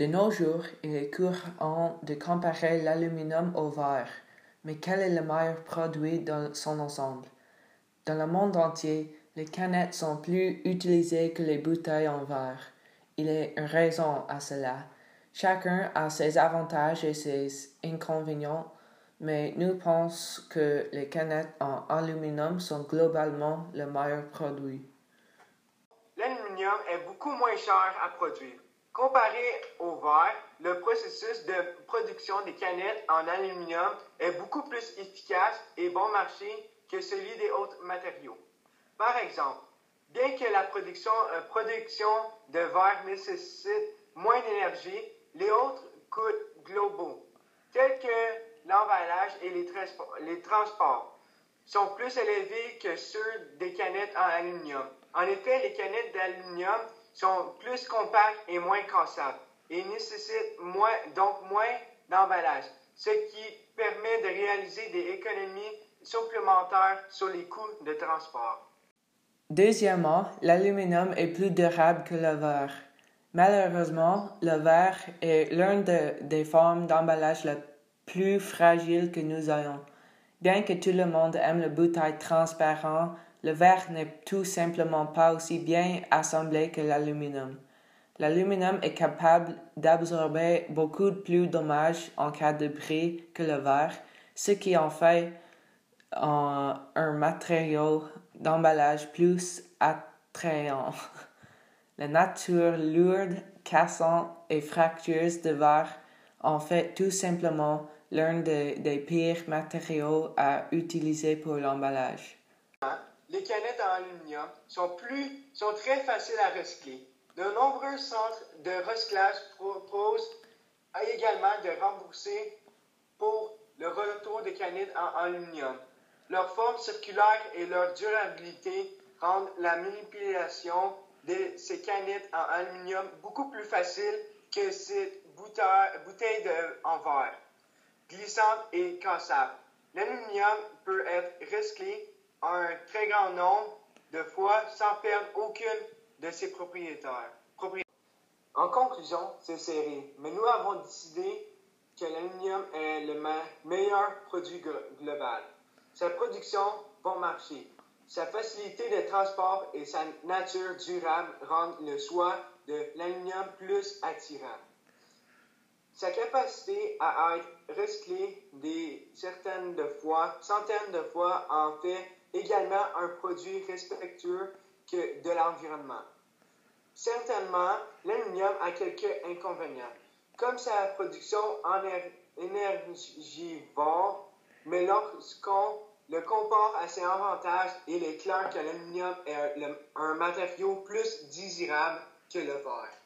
De nos jours, il est courant de comparer l'aluminium au verre, mais quel est le meilleur produit dans son ensemble? Dans le monde entier, les canettes sont plus utilisées que les bouteilles en verre. Il a une raison à cela. Chacun a ses avantages et ses inconvénients, mais nous pensons que les canettes en aluminium sont globalement le meilleur produit. L'aluminium est beaucoup moins cher à produire. Comparé au verre, le processus de production des canettes en aluminium est beaucoup plus efficace et bon marché que celui des autres matériaux. Par exemple, bien que la production, euh, de verre nécessite moins d'énergie, les autres coûts globaux, tels que l'emballage et les transports, sont plus élevés que ceux des canettes en aluminium. En effet, les canettes d'aluminium sont plus compactes et moins cassables et nécessitent donc moins d'emballage, ce qui permet de réaliser des économies supplémentaires sur les coûts de transport. Deuxièmement, l'aluminium est plus durable que le verre. Malheureusement, le verre est l'une des formes d'emballage les plus fragiles que nous ayons. Bien que tout le monde aime le bouteille transparent, le verre n'est tout simplement pas aussi bien assemblé que l'aluminium. L'aluminium est capable d'absorber beaucoup plus de dommages en cas de bris que le verre, ce qui en fait un, matériau d'emballage plus attrayant. La nature lourde, cassante et fractueuse de verre en fait tout simplement l'un des pires matériaux à utiliser pour l'emballage les canettes en aluminium sont, plus, sont très faciles à recycler. De nombreux centres de recyclage proposent également de rembourser pour le retour des canettes en aluminium. Leur forme circulaire et leur durabilité rendent la manipulation de ces canettes en aluminium beaucoup plus facile que ces bouteilles en verre, glissantes et cassables. L'aluminium peut être recyclé un très grand nombre de fois sans perdre aucune de ses propriétaires. En conclusion, c'est serré, mais nous avons décidé que l'aluminium est le meilleur produit global. Sa production, bon marché, sa facilité de transport et sa nature durable rendent le choix de l'aluminium plus attirant. Sa capacité à être recyclé des certaines de fois, centaines de fois, en fait également un produit respectueux que de l'environnement. Certainement, l'aluminium a quelques inconvénients, comme sa production en énergivore, mais lorsqu'on le compare à ses avantages, il est clair que l'aluminium est un matériau plus désirable que le verre.